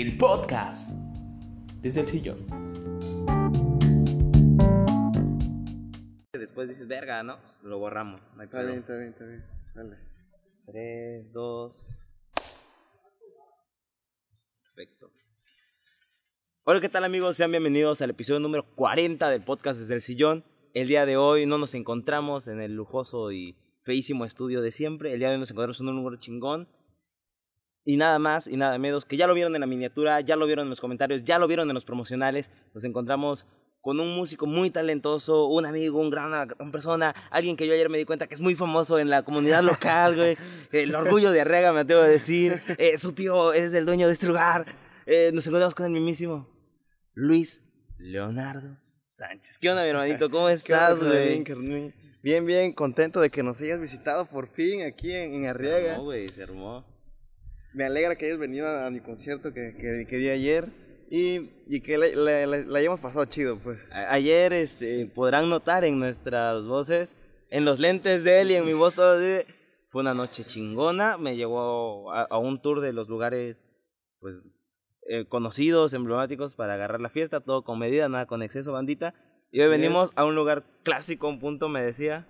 el podcast desde el sillón. Después dices, verga, ¿no? Lo borramos. No hay Está bien, está bien, está bien. Sale. 3, 2. Perfecto. Hola, ¿qué tal amigos? Sean bienvenidos al episodio número 40 del podcast Desde el Sillón. El día de hoy no nos encontramos en el lujoso y feísimo estudio de siempre. El día de hoy nos encontramos en un lugar chingón. Y nada más y nada menos, que ya lo vieron en la miniatura, ya lo vieron en los comentarios, ya lo vieron en los promocionales. Nos encontramos con un músico muy talentoso, un amigo, un gran, una gran persona, alguien que yo ayer me di cuenta que es muy famoso en la comunidad local, güey. El orgullo de Arrega, me atrevo a decir. Eh, su tío es el dueño de este lugar. Eh, nos encontramos con el mismísimo Luis Leonardo Sánchez. ¿Qué onda, mi hermanito? ¿Cómo ¿Qué onda, estás, güey? Bien, bien, contento de que nos hayas visitado por fin aquí en, en Arriaga. No, güey, se armó. Me alegra que hayas venido a, a mi concierto que, que, que di ayer y, y que la, la- la- la hayamos pasado chido, pues. A- Ayer este, podrán notar en nuestras voces, en los lentes de él y en mi voz, todo así, fue una noche chingona. Me llevó a, a un tour de los lugares pues, eh, conocidos, emblemáticos para agarrar la fiesta, todo con medida, nada con exceso, bandita. Y hoy venimos a un lugar clásico, un punto, me decía.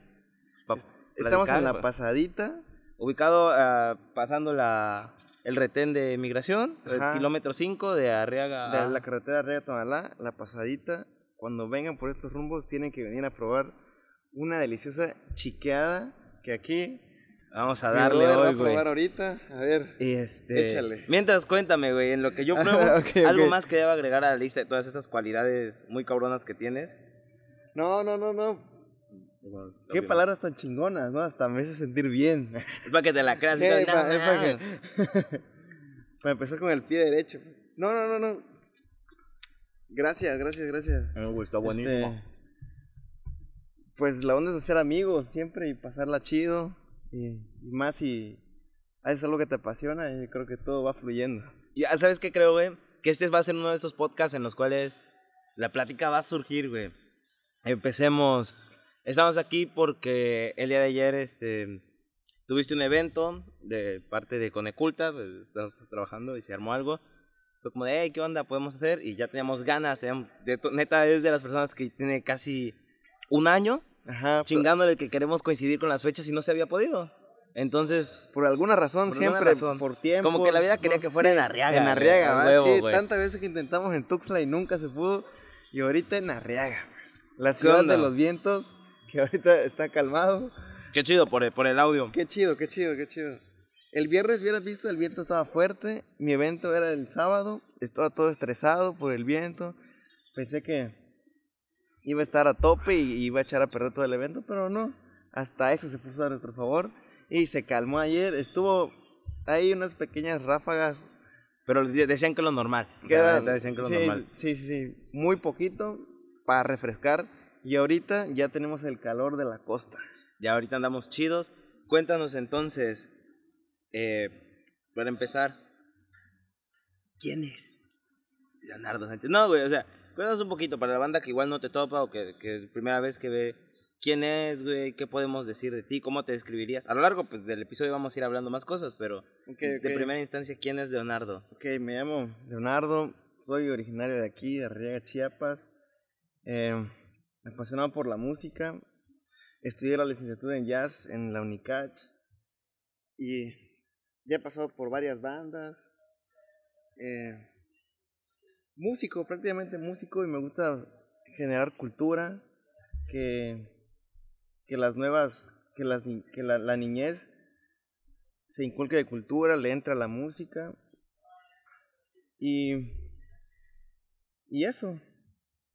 Estamos platicar, en la pues. pasadita. Ubicado ah, pasando la, el retén de migración, el kilómetro 5 de Arriaga. de a- la carretera Arriaga Tonalá, la pasadita. Cuando vengan por estos rumbos tienen que venir a probar una deliciosa chiqueada que aquí Vamos a darle hoy, a güey. probar ahorita. A ver. Este, Échale. Mientras cuéntame, güey, en lo que yo Ajá, pruebo, algo más que deba agregar a la lista de todas esas cualidades muy cabronas que tienes. No, no, no, no. Qué palabras tan chingonas, ¿no? Hasta me hace sentir bien. Es para que te la creas. y Eh, digas, pa- "No, es pa' mames". que- Para empezar con el pie derecho. No, no, no, no. Gracias, gracias, gracias. Me gustó Este, buenísimo. pues la onda es hacer amigos siempre y pasarla chido. Y, y más si haces algo que te apasiona, y creo que todo va fluyendo. Y ah, ¿sabes qué creo, güey? Que este va a ser uno de esos podcasts en los cuales la plática va a surgir, güey. Empecemos. Estamos aquí porque el día de ayer, este, tuviste un evento de parte de Coneculta, pues, estamos trabajando y se armó algo. Fue como de, hey, ¿qué onda? ¿Podemos hacer? Y ya teníamos ganas, teníamos, de neta es de las personas que tiene casi un año Ajá. chingándole que queremos coincidir con las fechas y no se había podido. Entonces, Por alguna razón, Por alguna siempre, razón. por tiempo. Como que la vida quería que fuera en Arriaga, En Arriaga, ¿va? huevo, sí, tantas veces que intentamos en Tuxtla y nunca se pudo. Y ahorita en Arriaga, pues. La ciudad de los vientos, que ahorita está calmado. qué chido por el, por el audio. Qué chido, qué chido, qué chido. El viernes hubieras visto, el viento estaba fuerte. Mi evento era el sábado. Estaba todo estresado por el viento. Pensé que iba a estar a tope y iba a echar a perder todo el evento, pero no. Hasta eso se puso a nuestro favor. Y se calmó ayer. Estuvo ahí unas pequeñas ráfagas. Pero de- decían que lo normal. O Que sea, la eran- neta decían que lo sí, normal. sí, sí, sí. Muy poquito para refrescar. Y ahorita ya tenemos el calor de la costa. Ya ahorita andamos chidos. Cuéntanos entonces, eh, para empezar, ¿quién es Leonardo Sánchez? No, güey, o sea, cuéntanos un poquito para la banda que igual no te topa o que, que es primera vez que ve quién es, güey, qué podemos decir de ti, cómo te describirías. A lo largo pues, del episodio vamos a ir hablando más cosas, pero Ok, de ok. primera instancia, ¿quién es Leonardo? Ok, me llamo Leonardo, soy originario de aquí, de Arriaga, Chiapas. Eh, apasionado por la música. Estudié la licenciatura en jazz en la Unicach. Y ya he pasado por varias bandas. Eh, músico, prácticamente músico, y me gusta generar cultura. Que, que las nuevas, que, las, que la, la niñez se inculque de cultura, le entra la música. Y, y eso,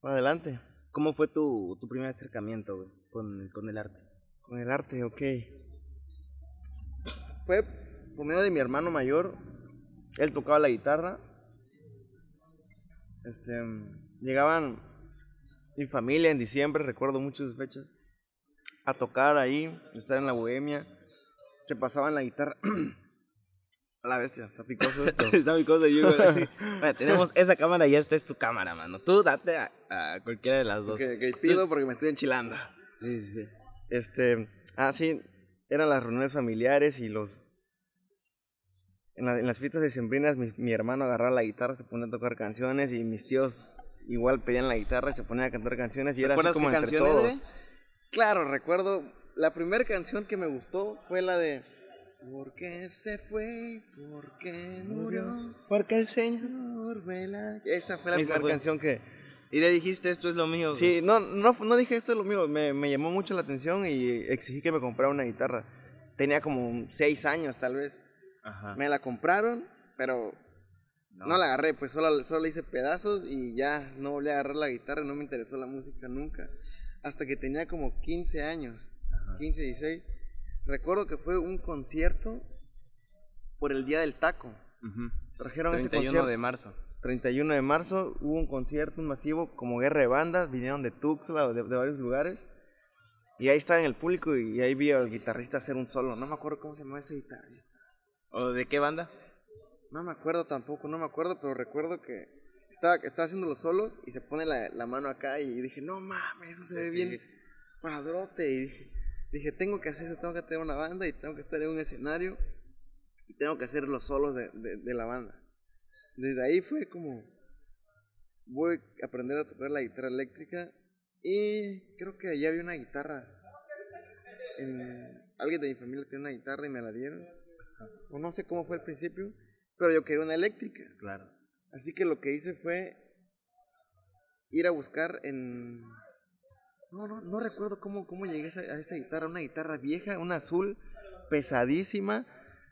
adelante, ¿Cómo fue tu, tu primer acercamiento, con, con el arte? con el arte, ok. Fue por medio de mi hermano mayor, él tocaba la guitarra. Este, llegaban mi familia en diciembre, recuerdo muchas fechas, a tocar ahí, estar en la bohemia. Se pasaban la guitarra. A la bestia, está picoso esto. Está mi cosa, yo. Bueno, tenemos esa cámara y esta es tu cámara, mano. Tú date a, a cualquiera de las dos. que, pido porque me estoy enchilando. Sí, sí, sí. Este, ah, sí, eran las reuniones familiares y los en, la- en las fiestas decembrinas mi, mi hermano agarraba la guitarra, se ponía a tocar canciones y mis tíos igual pedían la guitarra y se ponían a cantar canciones y era así ¿Recuerdas como entre todos. güey? Claro, recuerdo, la primera canción que me gustó fue la de ¿Por qué se fue? ¿Por qué murió? Porque el Señor. Vela. Esa fue la Esa primera fue. canción que... Y le dijiste, esto es lo mío. güey. Sí, no, no, no dije esto es lo mío, me, me llamó mucho la atención y exigí que me comprara una guitarra. Tenía como seis años tal vez. Ajá. Me la compraron, pero no, la agarré, pues solo, solo le hice pedazos y ya no volví a agarrar la guitarra, no me interesó la música nunca. Hasta que tenía como 15 años, Ajá. 15, 16. Recuerdo que fue un concierto por el Día del Taco. Trajeron ese 31 concierto. de marzo. 31 de marzo hubo un concierto, un masivo, como guerra de bandas, vinieron de Tuxtla o de, de varios lugares. Y ahí estaba en el público y, y ahí vi al guitarrista hacer un solo. No me acuerdo cómo se llamaba ese guitarrista. ¿O de qué banda? No me acuerdo tampoco, no me acuerdo, pero recuerdo que estaba, estaba haciendo los solos y se pone la, la mano acá y dije, no mames, eso se ve Sí. bien padrote. Y dije, dije, tengo que hacer eso, tengo que tener una banda y tengo que estar en un escenario y tengo que hacer los solos de, de, de la banda. Desde ahí fue como, voy a aprender a tocar la guitarra eléctrica y creo que allí había una guitarra. en- alguien de mi familia tiene una guitarra y me la dieron. O no sé cómo fue al principio, pero yo quería una eléctrica. Claro. Así que lo que hice fue ir a buscar en... No, no, no recuerdo cómo, cómo llegué a esa, a esa guitarra, una guitarra vieja, una azul, pesadísima,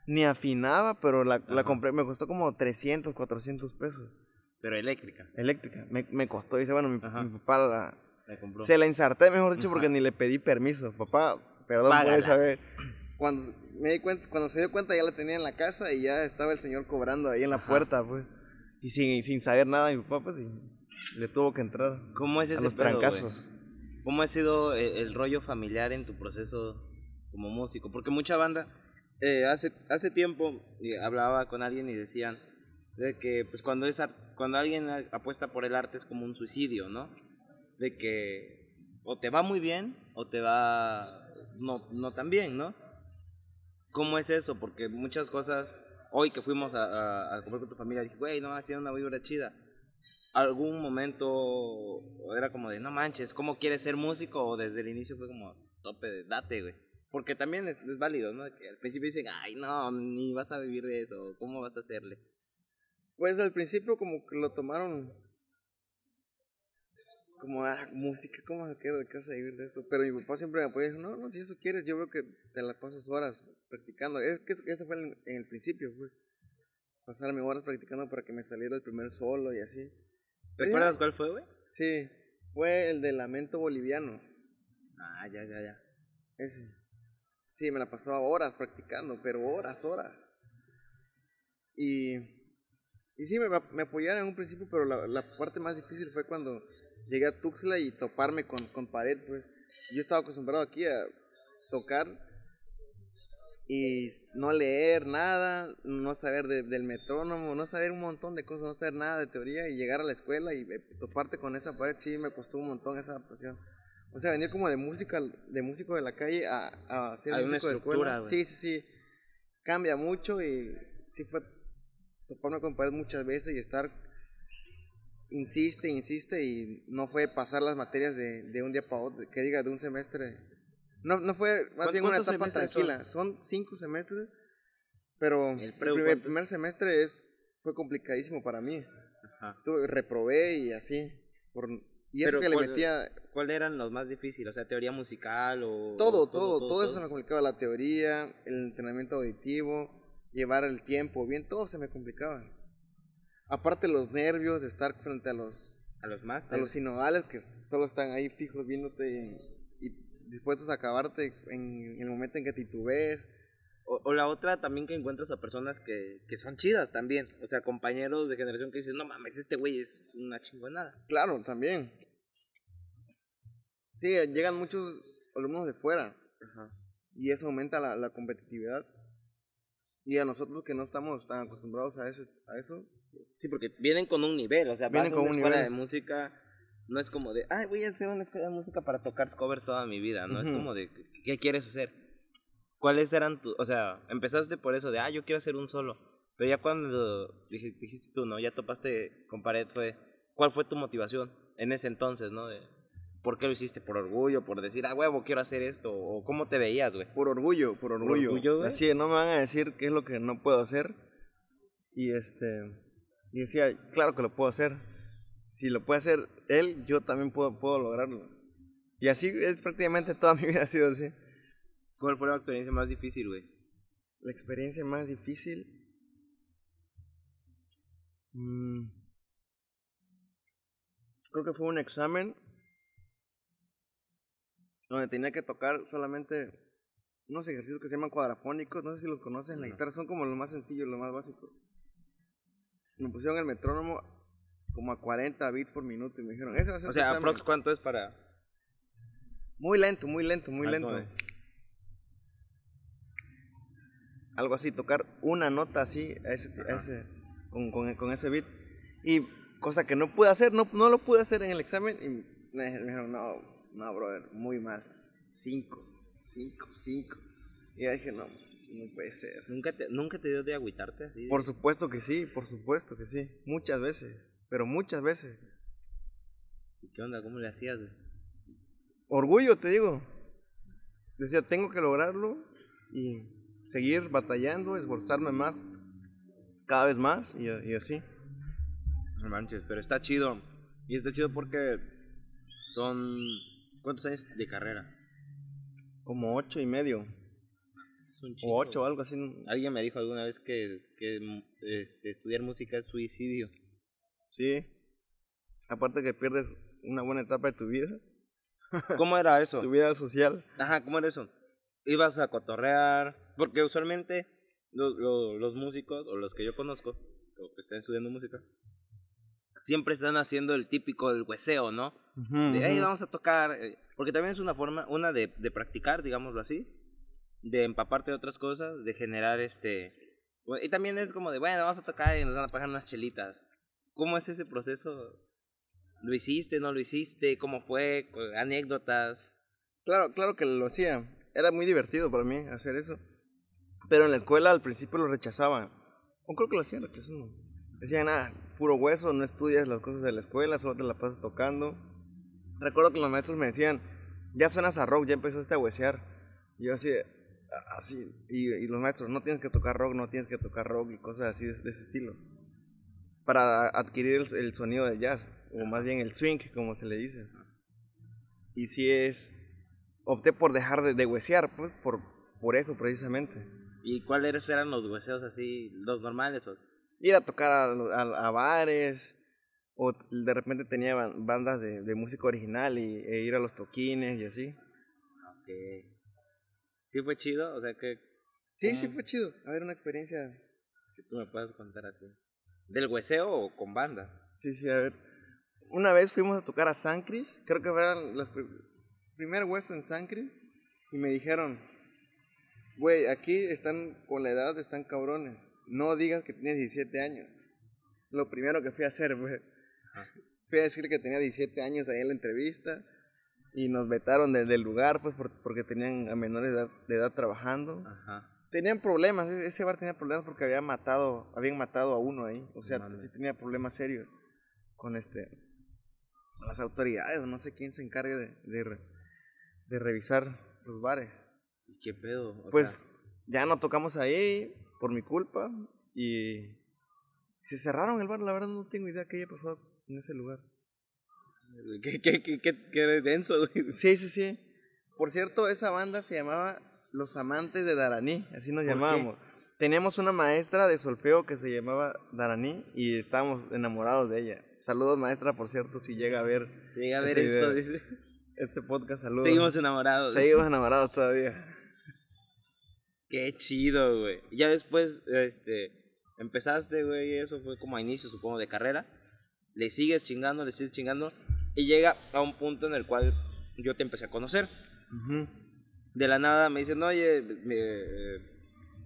ni afinaba, pero la, la compré, me costó como 300, 400 pesos. Pero eléctrica. Eléctrica, me, me costó, dice, bueno, mi, papá la... La compró. Se la ensarté, mejor dicho, porque ni le pedí permiso. Papá, perdón Págala. por esa vez. Cuando, me di cuenta, cuando se dio cuenta ya la tenía en la casa y ya estaba el señor cobrando ahí en la Ajá. puerta, pues. Y sin, sin saber nada, mi papá, pues, y le tuvo que entrar ¿Cómo es a ese los pedo, güey? trancazos. ¿Cómo ha sido el, el rollo familiar en tu proceso como músico? Porque mucha banda, eh, hace, hace tiempo eh, hablaba con alguien y decían de que pues cuando, es cuando alguien apuesta por el arte es como un suicidio, ¿no? De que o te va muy bien o te va no, no tan bien, ¿no? ¿Cómo es eso? Porque muchas cosas, hoy que fuimos a, a, a comer con tu familia, dije, güey, no, hacía una vibra chida algún momento era como de no manches, ¿cómo quieres ser músico? O desde el inicio fue como tope de date, güey. Porque también es, válido, ¿no? Al principio dicen, ay, no, ni vas a vivir de eso, ¿cómo vas a hacerle? Pues al principio como que lo tomaron como, ah, música, ¿cómo vas a querer de qué vas a vivir de esto? Pero mi papá siempre me apoyó no, no, si eso quieres, yo veo que te la pasas horas practicando. Es que eso fue en, el principio, pues. Pasarme horas practicando para que me saliera el primer solo y así. ¿Recuerdas cuál fue, güey? Sí, fue el de Lamento Boliviano. Ah, ya, ya, ya. Ese. Sí, me la pasaba horas practicando, pero horas, horas. Y, y sí, me, me apoyaron en un principio, pero la, la parte más difícil fue cuando llegué a Tuxtla y toparme con, con pared, pues. Yo estaba acostumbrado aquí a tocar y no leer nada, no saber de- del metrónomo, no saber un montón de cosas, no saber nada de teoría y llegar a la escuela y eh, toparte con esa pared, sí me costó un montón esa adaptación. O sea, venir como de música, de músico de la calle a, a ser Hay músico de escuela. Sí, sí, sí. Cambia mucho y sí fue toparme con pared muchas veces y estar insiste, insiste y no fue pasar las materias de, de un día para otro, que diga de un semestre. No, no fue más ¿Cuán- bien una etapa tranquila. Son? cinco semestres, pero ¿El el, primer, primer semestre es, fue complicadísimo para mí. Ajá. Tuve- reprobé y así. Por, y eso que le ¿cuál- metía ¿Cuáles eran los más difíciles? O sea, teoría musical o... todo, o todo, todo, eso se me complicaba. La teoría, el entrenamiento auditivo, llevar el tiempo bien, todo se me complicaba. Aparte los nervios de estar frente a los A los más. a los sinodales que solo están ahí fijos viéndote y, y dispuestos a acabarte en el momento en que titubees. O, o la otra también que encuentras a personas que, que son chidas también. O sea, compañeros de generación que dices, no mames, este güey es una chingonada. Claro, también. Sí, llegan muchos alumnos de fuera Ajá. y eso aumenta la, la competitividad. Y a nosotros que no estamos tan acostumbrados a eso, a eso Sí, porque vienen con un nivel, o sea, Vienen con con una un escuela nivel. de música, no es como de, ay, voy a hacer una escuela de música para tocar covers toda mi vida, no es Ujú. como de, ¿qué quieres hacer? ¿Cuáles eran tus, o sea, empezaste por eso de, ah, yo quiero hacer un solo, Pero ya cuando dij- dijiste tú, ¿no? Ya topaste con pared, fue, ¿cuál fue tu motivación en ese entonces, no? De, ¿Por qué lo hiciste? ¿Por orgullo? ¿Por decir, ah, huevo, quiero hacer esto? ¿O cómo te veías, güey? Por orgullo, por orgullo. orgullo, güey? Así, no me van a decir qué es lo que no puedo hacer. Y este. Y decía, claro que lo puedo hacer. Si lo puede hacer él, yo también puedo, puedo lograrlo. Y así es prácticamente toda mi vida ha sido así. ¿Cuál fue la experiencia más difícil, güey? La experiencia más difícil. mm, creo que fue un examen donde tenía que tocar solamente unos ejercicios que se llaman cuadrafónicos. No sé si los conocen. La guitarra son como los más sencillos, los más básicos. Me pusieron el metrónomo como a 40 bits por minuto y me dijeron, ese va a ser O sea, examen". aprox, ¿cuánto es para...? Muy lento, muy lento, muy lento. Algo así, tocar una nota así, a ese, a ese- con, con, con ese beat. Y cosa que no pude hacer, no, no lo pude hacer en el examen. Y me dijeron, no, no, brother, muy mal. Cinco, cinco, cinco. Y ya dije, no, no puede ser. ¿Nunca te, ¿Nunca te dio de agüitarte así? Por supuesto que sí, por supuesto que sí. Muchas veces, pero muchas veces. ¿Qué onda? ¿Cómo le hacías, güey? orgullo, te digo. Decía, tengo que lograrlo y seguir batallando, esforzarme más, cada vez más y, y así. No manches, pero está chido. Y está chido porque son... ¿Cuántos años de carrera? Como ocho y medio, Es un chingo, o ocho, güey. algo así. Alguien me dijo alguna vez que, que este, estudiar música es suicidio. Sí. Aparte que pierdes una buena etapa de tu vida, ¿Cómo era eso? tu vida social. Ajá, ¿cómo era eso? Ibas a cotorrear, porque usualmente los, los, los músicos, o los que yo conozco, o que están estudiando música, siempre están haciendo el típico del hueseo, ¿no? De, hey, vamos a tocar, eh, porque también es una forma, una de, de practicar, digámoslo así, de empaparte de otras cosas, de generar este... Y también es como de, bueno, vamos a tocar y nos van a pagar unas chelitas. ¿Cómo es ese proceso? ¿Lo hiciste, no lo hiciste? ¿Cómo fue? ¿Anécdotas? Claro, claro que lo hacía. Era muy divertido para mí hacer eso. Pero en la escuela al principio lo rechazaban. O creo que lo hacían rechazando. Decían, ah, puro hueso, no estudias las cosas de la escuela, solo te la pasas tocando. Recuerdo que los maestros me decían, ya suenas a rock, ya empezaste a huesear. Y yo así, "Ah, así. Y, y los maestros, no tienes que tocar rock, no tienes que tocar rock y cosas así de, de ese estilo. Para adquirir el, el sonido del jazz, o más bien el swing, como se le dice. Y si es opté por dejar de, de huesear, pues por, por eso precisamente. ¿Y cuáles eran los hueseos así, los normales? O... Ir a tocar a, a- a bares, o de repente tenía ban- bandas de, de música original y, e ir a los toquines y así. que ¿Sí fue chido? O sea, que, Sí, sí ¿Cómo? fue chido. A ver, una experiencia. que tú me puedas contar así. ¿Del hueseo o con banda? Sí, sí, a ver. Una vez fuimos a tocar a San Cris, creo que eran las pri- primer hueso en San Cris, y me dijeron, güey, aquí están con la edad, están cabrones. No digas que tienes 17 años. Lo primero que fui a hacer, güey. Fui a decir que tenía 17 años ahí en la entrevista y nos vetaron del, del lugar, pues, por- porque tenían a menores de edad, de edad trabajando. Ajá. Tenían problemas, e- ese bar tenía problemas porque había matado, habían matado a uno ahí. O sea, sí tenía problemas serios con este las autoridades, no sé quién se encargue de, de, re- de revisar los bares. ¿Y qué pedo? O pues ya no tocamos ahí por mi culpa y se cerraron el bar, la verdad no tengo idea qué haya pasado en ese lugar. ¿qué, qué, qué, qué, qué denso, güey? Sí, sí, sí. Por cierto, esa banda se llamaba Los Amantes de Daraní, así nos llamábamos. Teníamos una maestra de solfeo que se llamaba Daraní y estábamos enamorados de ella. Saludos maestra, por cierto, si llega a ver Llega a ver Este esto, dice. este podcast, saludos. Seguimos enamorados. Seguimos enamorados todavía. Qué chido, güey. Ya después, este, empezaste, güey, y eso fue como a inicio, supongo, de carrera. Le sigues chingando, le sigues chingando. Y llega a un punto en el cual yo te empecé a conocer. Ujú. De la nada me dicen, oye, eh,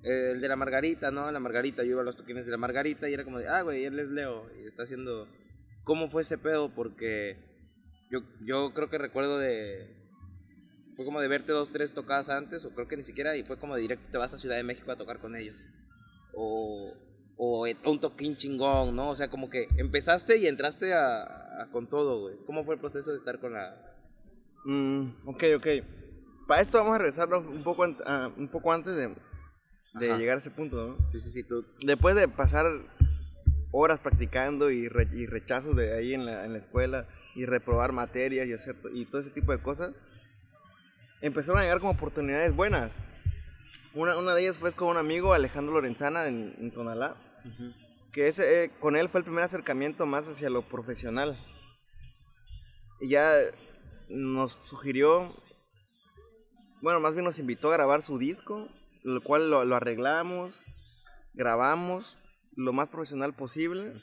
el de la Margarita, ¿no? La Margarita, yo iba a los toquines de la Margarita y era como de, ah, güey, él es Leo y está haciendo... ¿Cómo fue ese pedo? Porque yo, yo creo que recuerdo de... Fue como de verte dos, tres tocadas antes, o creo que ni siquiera, y fue como de directo te vas a Ciudad de México a tocar con ellos. O o un toquín chingón, ¿no? O sea, como que empezaste y entraste a, a con todo, güey. ¿Cómo fue el proceso de estar con la... Mm, ok, ok. Para esto vamos a regresarnos un poco, an- a- un poco antes de, llegar a ese punto, ¿no? Sí, sí, sí, tú... Después de pasar horas practicando y, re- y rechazos de ahí en la, en la escuela y reprobar materias y, hacer, y todo ese tipo de cosas, empezaron a llegar como oportunidades buenas. Una, una de ellas fue con un amigo, Alejandro Lorenzana, en, en Tonalá, que ese, eh, con él fue el primer acercamiento más hacia lo profesional. Y ya nos sugirió, bueno, más bien nos invitó a grabar su disco, lo cual lo, lo arreglamos, grabamos lo más profesional posible.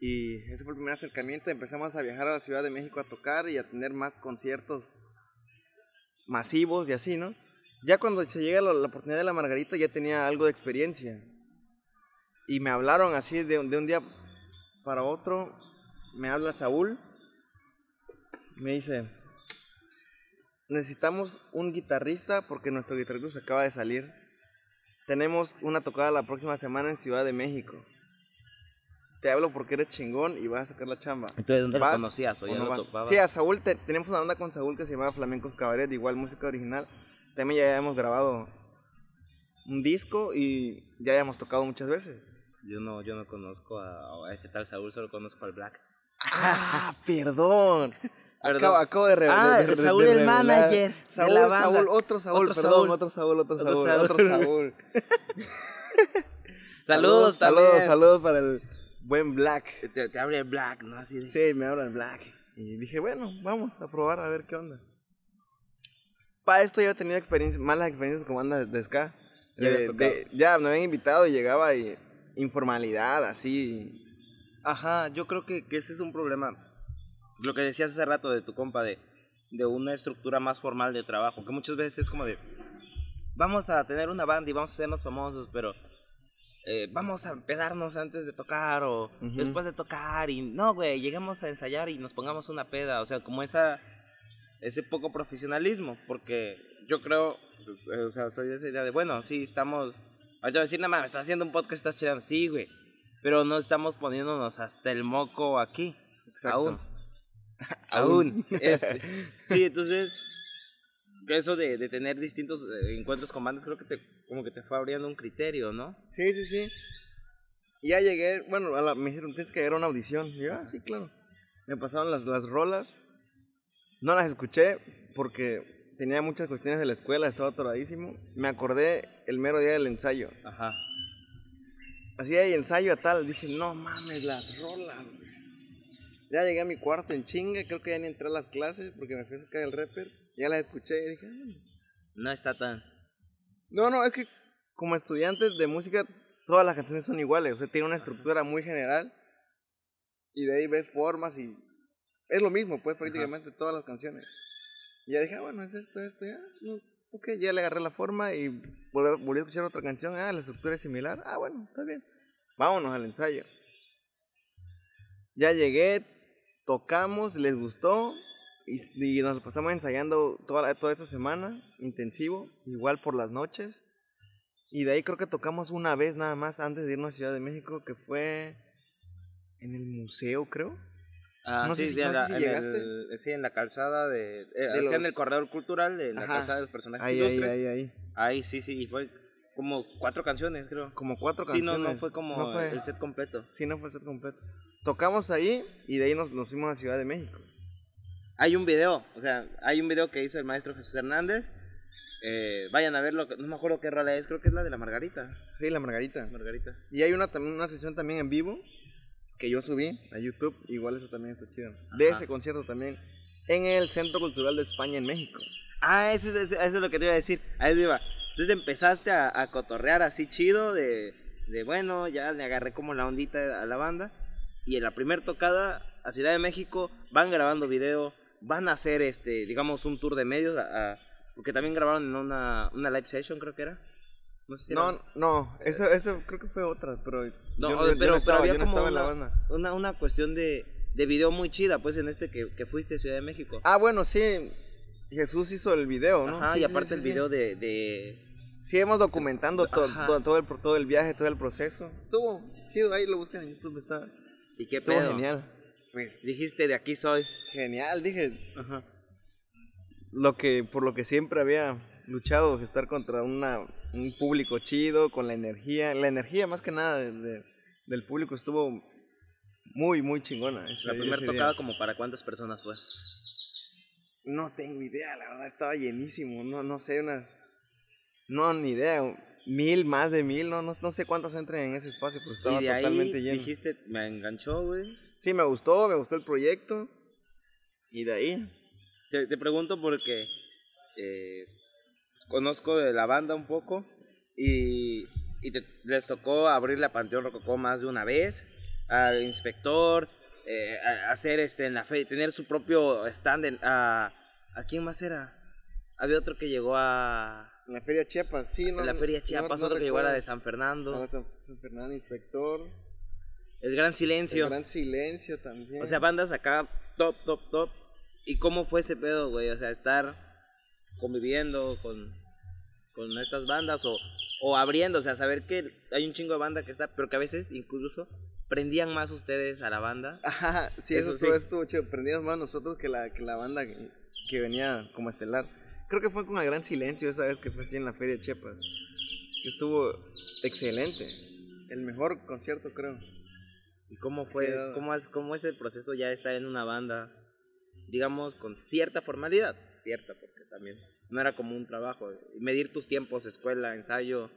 Y ese fue el primer acercamiento. Empezamos a viajar a la Ciudad de México a tocar y a tener más conciertos masivos y así, ¿no? Ya cuando se llega la, la oportunidad de la Margarita ya tenía algo de experiencia. Y me hablaron así de, de un día para otro. Me habla Saúl. Me dice, necesitamos un guitarrista porque nuestro guitarrista se acaba de salir. Tenemos una tocada la próxima semana en Ciudad de México. Te hablo porque eres chingón y vas a sacar la chamba. Entonces, ¿dónde lo ¿Vas conocías o ya no lo? Sí, a Saúl, te- tenemos una banda con Saúl que se llama Flamencos Cabaret, igual música original. También ya hemos grabado un disco y ya hemos tocado muchas veces. Yo no, yo no conozco a, a ese tal Saúl, solo conozco al Black. Ah, perdón. Acabo, acabo de, re- Ah, de- de- Saúl de el revelar. manager de Saúl, la banda. Saúl, otro Saúl, Otro perdón, Saúl. otro Saúl, otro Otro Saúl, otro Saúl. Saludos, saludos, también. saludos para el buen Black. Te, te abre el Black, ¿no? Así de... Sí, me habla el Black. Y dije, bueno, vamos a probar a ver qué onda. Para esto ya he tenido experiencias, malas experiencias con bandas de, de ska. De- de- ya me habían invitado y llegaba y informalidad, así. Ajá, yo creo que, que ese es un problema. Lo que decías hace rato de tu compa, de, de una estructura más formal de trabajo, que muchas veces es como de, vamos a tener una banda y vamos a hacernos famosos, pero eh, vamos a empedarnos antes de tocar o después de tocar y no, güey, lleguemos a ensayar y nos pongamos una peda, o sea, como esa, ese poco profesionalismo, porque yo creo, eh, o sea, soy de esa idea de, bueno, sí, estamos, ahorita decir, nada más, estás haciendo un podcast, estás chillando, sí, güey, pero no estamos poniéndonos hasta el moco aquí. Exacto. Aún. Aún. Sí, entonces, eso de, de tener distintos eh, encuentros con bandas, creo que te, como que te fue abriendo un criterio, ¿no? Sí, sí, sí. Y ya llegué, bueno, a la- me dijeron, tienes que ir a una audición. Y yo, ah, sí, claro. Me pasaron las, las rolas. No las escuché porque tenía muchas cuestiones de la escuela, estaba atoradísimo. Me acordé el mero día del ensayo. Ajá. Así hay ensayo a tal. Dije, no mames, las rolas, güey. Ya llegué a mi cuarto en chinga, creo que ya ni entré a las clases porque me fui a sacar el rapper. Ya las escuché y dije, "Ah". No está tan... no, no, es que como estudiantes de música, todas las canciones son iguales. O sea, tiene una estructura muy general. Y de ahí ves formas y es lo mismo, pues prácticamente todas las canciones. Y ya dije, ah, bueno, es esto, esto, ya. no, ok, ya le agarré la forma y volví, volví a escuchar otra canción. Ah, la estructura es similar. Ah, bueno, está bien. Vámonos al ensayo. Ya llegué, tocamos, les gustó y, y nos lo pasamos ensayando toda, toda esa semana, intensivo, igual por las noches. Y de ahí creo que tocamos una vez nada más antes de irnos a Ciudad de México, que fue en el museo, creo. Ah, No sé sí, si- sí, en no sé la- si en llegaste. el- sí, en la calzada de... Eh, De los- el corredor cultural de la Ajá. calzada de los personajes Ahí, ahí, ilustres. ahí, ahí. Ahí, sí, sí, y fue como cuatro canciones, creo. Como cuatro Sí, no, canciones. no fue como No fue- el set completo. Sí, no fue el set completo. Tocamos ahí y de ahí nos, nos fuimos a Ciudad de México. Hay un video, o sea, hay un video que hizo el maestro Jesús Hernández. Eh, vayan a verlo, no me acuerdo qué rola es, creo que es la de la Margarita. Sí, la Margarita. Margarita. Y hay una, también una sesión también en vivo que yo subí a YouTube. Igual eso también está chido. De ese concierto también. En el Centro Cultural de España en México. Ah, eso, es- eso es lo que te iba a decir. Ahí iba. Entonces empezaste a, a cotorrear así chido de, de, bueno, ya le agarré como la ondita a la banda. Y en la primera tocada a Ciudad de México van grabando video, van a hacer, este, digamos, un tour de medios. a- a- porque también grabaron en una, una live session, creo que era. No sé si No, no, eso, eso creo que fue otra, pero No, yo, pero, yo no pero estaba, había yo no como estaba en la una, banda. Una, una cuestión de, de video muy chida, pues, en este que, que fuiste a Ciudad de México. Ah, bueno, sí. Jesús hizo el video, ¿no? Ajá, Sí, y aparte sí, el sí. video de, de, Sí, hemos documentando to- to- todo, el, todo el viaje, todo el proceso. Estuvo chido, ahí lo buscan en YouTube, está, ¿Y qué estuvo pedo? genial. Pues Dijiste, de aquí soy. genial, dije, Ajá. lo que por lo que siempre había luchado, estar contra una, un público chido, con la energía, la energía más que nada de- de- del público estuvo muy, muy chingona. ese- La primera día. tocada, como para cuántas personas fue. No tengo idea, la verdad estaba llenísimo, no, no sé, unas, no, ni idea, mil, más de mil, no, no, no sé cuántos entran en ese espacio, pero estaba y de ahí totalmente lleno. dijiste, me enganchó, güey. Sí, me gustó, me gustó el proyecto, y de ahí, Te, te pregunto porque eh, conozco de la banda un poco y, y te- les tocó abrir la Panteón Rococó más de una vez, al inspector, eh, a- hacer este en la fe, tener su propio stand. En, a, ¿A quién más era? Había otro que llegó a, en la Feria Chiapas, sí, no. a la Feria Chiapas, no otro que llegó a la de. San Fernando, A San, San Fernando Inspector, El Gran el Silencio. Gran Silencio también. O sea, bandas acá top, top, top. ¿Y cómo fue ese pedo, güey? O sea, estar conviviendo con, con estas bandas o, o abriendo, o sea, saber que hay un chingo de banda que está, pero que a veces incluso prendían más ustedes a la banda. Ajá, sí, eso, Eso estuvo, sí. estuvo chido. Prendimos más nosotros que la, que la banda que, que venía como estelar. Creo que fue con el gran silencio esa vez que fue así en la Feria Chiapas. Que estuvo excelente. El mejor concierto, creo. ¿Y cómo fue, cómo es, cómo es el proceso ya de estar en una banda, digamos, con cierta formalidad? Cierta, porque también no era como un trabajo. Medir tus tiempos, escuela, ensayo.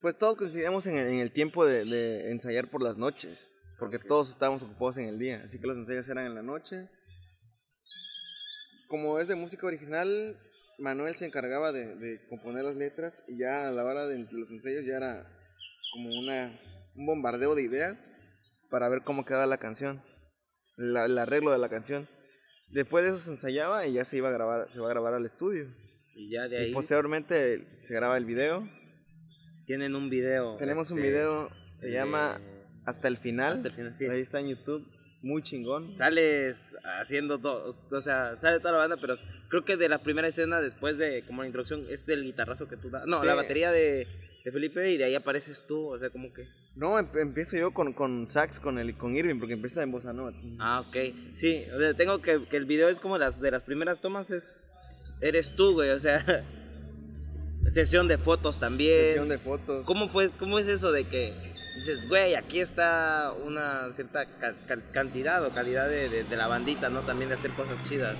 Pues todos coincidíamos en el, en el tiempo de, de ensayar por las noches. Porque Ok. todos estábamos ocupados en el día. Así que los ensayos eran en la noche. Como es de música original, Manuel se encargaba de, de componer las letras. Y ya a la hora de los ensayos ya era como una, un bombardeo de ideas para ver cómo quedaba la canción. la- el arreglo de la canción. Después de eso se ensayaba y ya se iba a grabar, se va a grabar al estudio. Y ya de Y ahí posteriormente se graba el video. tienen un video. Tenemos un este, video, se de- llama Hasta el final. Hasta el final, sí. Ahí está en YouTube, muy chingón. Sales haciendo todo, o sea, sale toda la banda, pero creo que de la primera escena, después de como la introducción, es el guitarrazo que tú das. No, Sí. la batería de, de Felipe y de ahí apareces tú, o sea, como que... No, em- empiezo yo con, con sax, con, el, con Irving, porque empieza en bossa nova. Ah, ok. Sí, o sea, tengo que, que el video es como las de las primeras tomas, es... Eres tú, güey, o sea... Sesión de fotos también. Sesión de fotos. ¿Cómo fue, cómo es eso de que dices, güey, aquí está una cierta ca- ca- cantidad o calidad de, de- de la bandita, ¿no? También de hacer cosas chidas.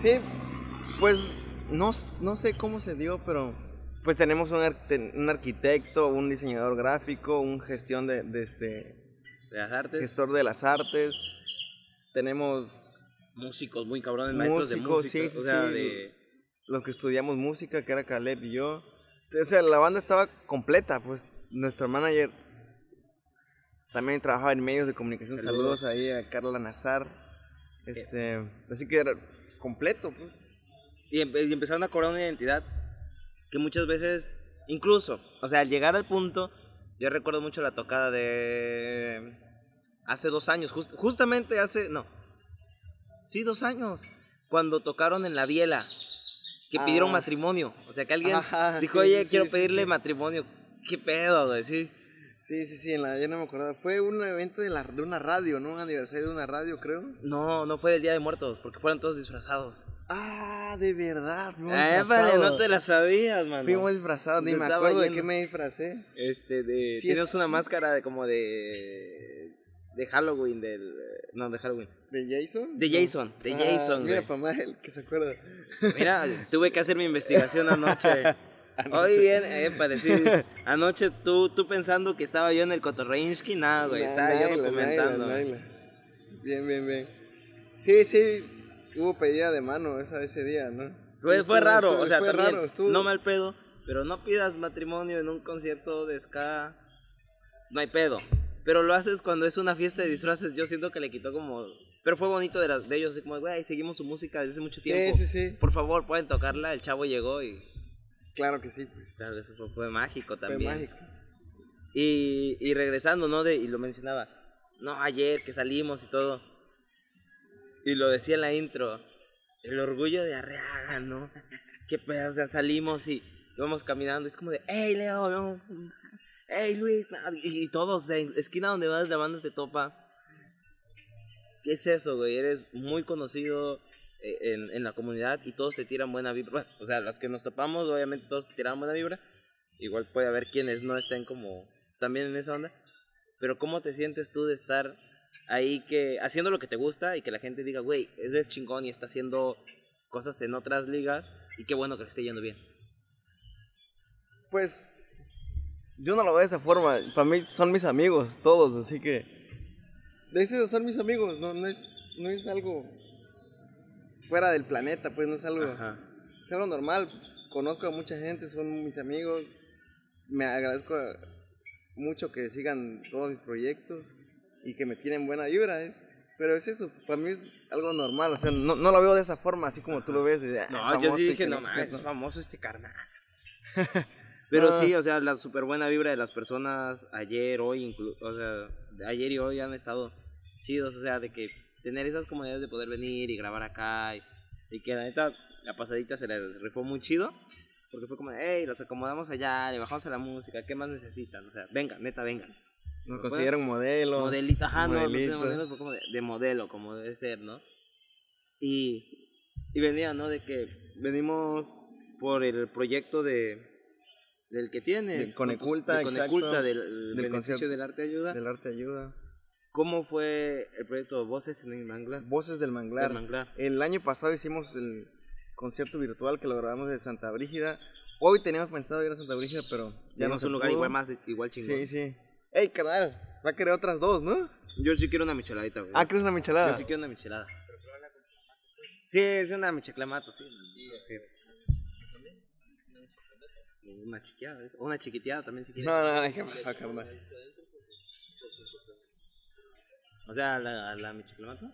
Sí, pues no, no sé cómo se dio, pero pues tenemos un, ar- un arquitecto, un diseñador gráfico, un gestión de, de este De las artes. gestor de las artes. Tenemos músicos muy cabrones, maestros de música. sí, sí, o sea, sí. de... los que estudiamos música, que era Caleb y yo. O sea, la banda estaba completa, pues nuestro manager también trabajaba en medios de comunicación. Saludos. Saludos, ahí a Carla Nazar. Este, así que era completo, pues. Y, y empezaron a cobrar una identidad que muchas veces, incluso, o sea, al llegar al punto, yo recuerdo mucho la tocada de hace dos años, just- justamente hace, no, sí, dos años, cuando tocaron en la Biela, que pidieron Ah. matrimonio, o sea, que alguien Ajá, dijo, sí, oye, sí, quiero sí, pedirle matrimonio, qué pedo, güey, sí. Sí, sí, sí, en la, ya no me acordaba. Fue un evento de, la, de una radio, ¿no? Un aniversario de una radio, creo. No, no fue del Día de Muertos, porque fueron todos disfrazados. Ah, de verdad. Eh, vale, no te la sabías, mano. Fuimos disfrazados, ni me acuerdo de qué me disfracé. Este, de. Sí, tienes es- una máscara de como de. De Halloween, del. No, de Halloween. ¿De Jason? De No. Jason, de Ah, Jason, Mira, para más el que se acuerda. Mira, tuve que hacer mi investigación anoche. Hoy bien, eh, parecí. Anoche tú, tú pensando que estaba yo en el Cotorreinsky, nada, güey. Estaba yo naila, documentando. naila, naila. Bien, bien, bien. Sí, sí, hubo pedida de mano esa, ese día, ¿no? Fue, Sí, fue raro, o sea, fue también, raro, estuvo- no mal pedo, pero no pidas matrimonio en un concierto de ska, no hay pedo. Pero lo haces cuando es una fiesta de disfraces, yo siento que le quitó como... Pero fue bonito de, las- de ellos, así como, güey, seguimos su música desde hace mucho tiempo. Sí, sí, sí. Por favor, pueden tocarla, el chavo llegó y... Claro que sí, pues. claro, eso fue, fue mágico Fue también. mágico. Y, y regresando, ¿no? De, y lo mencionaba, no, ayer que salimos y todo. Y lo decía en la intro, el orgullo de Arriaga, ¿no? Qué pedo, o sea, salimos y Vamos caminando, es como de, hey Leo, no, hey Luis, no", y, y todos de esquina donde vas la banda te topa. ¿Qué es eso, güey? Eres muy conocido eh, en, en la comunidad y todos te tiran buena vibra. Bueno, o sea, los que nos topamos, obviamente todos te tiran buena vibra. Igual puede haber quienes no estén como también en esa onda. Pero ¿cómo te sientes tú de estar ahí que haciendo lo que te gusta y que la gente diga, güey, eres chingón y está haciendo cosas en otras ligas y qué bueno que le esté yendo bien? Pues yo no lo veo de esa forma. Para mí son mis amigos, todos, así que. De eso son mis amigos, no, no, es, no es algo fuera del planeta, pues no es algo. Ajá. Es algo normal. Conozco a mucha gente, son mis amigos. Me agradezco mucho que sigan todos mis proyectos y que me tienen buena vibra. ¿eh? Pero es eso, para mí es algo normal. O sea, no, no lo veo de esa forma, así como tú lo ves. de, "Ah, No, yo sí y dije, no sé mames, qué". es famoso este carnal. Pero No. sí, o sea, la super buena vibra de las personas ayer, hoy, inclu- o sea, ayer y hoy han estado chidos, o sea, de que tener esas comodidades de poder venir y grabar acá y, y que la neta, la pasadita se les rifó muy chido, porque fue como, hey, los acomodamos allá, le bajamos a la música, ¿qué más necesitan? O sea, vengan, neta, vengan. Nos ¿Lo consideran modelo. Modelito, ajá, no, no modelito. de modelo, fue como de, de modelo, como debe ser, ¿no? Y, y venía, ¿no? De que venimos por el proyecto de del que tienes. Del Coneculta, del Coneculta, del, del beneficio concierto. del arte ayuda. Del arte ayuda. ¿Cómo fue el proyecto Voces en el Manglar? Voces del Manglar. Del Manglar. El año pasado hicimos el concierto virtual que lo grabamos de Santa Brígida. Hoy teníamos pensado ir a Santa Brígida, pero ya no es un lugar pudo. igual más igual chingón. Sí, sí. Ey, canal, va a querer otras dos, ¿no? Yo sí quiero una micheladita, güey. Ah, ¿quieres una michelada? Yo sí quiero una michelada. Sí, es una micheclamato, sí. sí. Una chiqueada, ¿ves? O una chiquiteada también si quieres. No, no, no, ¿qué pasa, carnal? O sea, la, la micheclamato.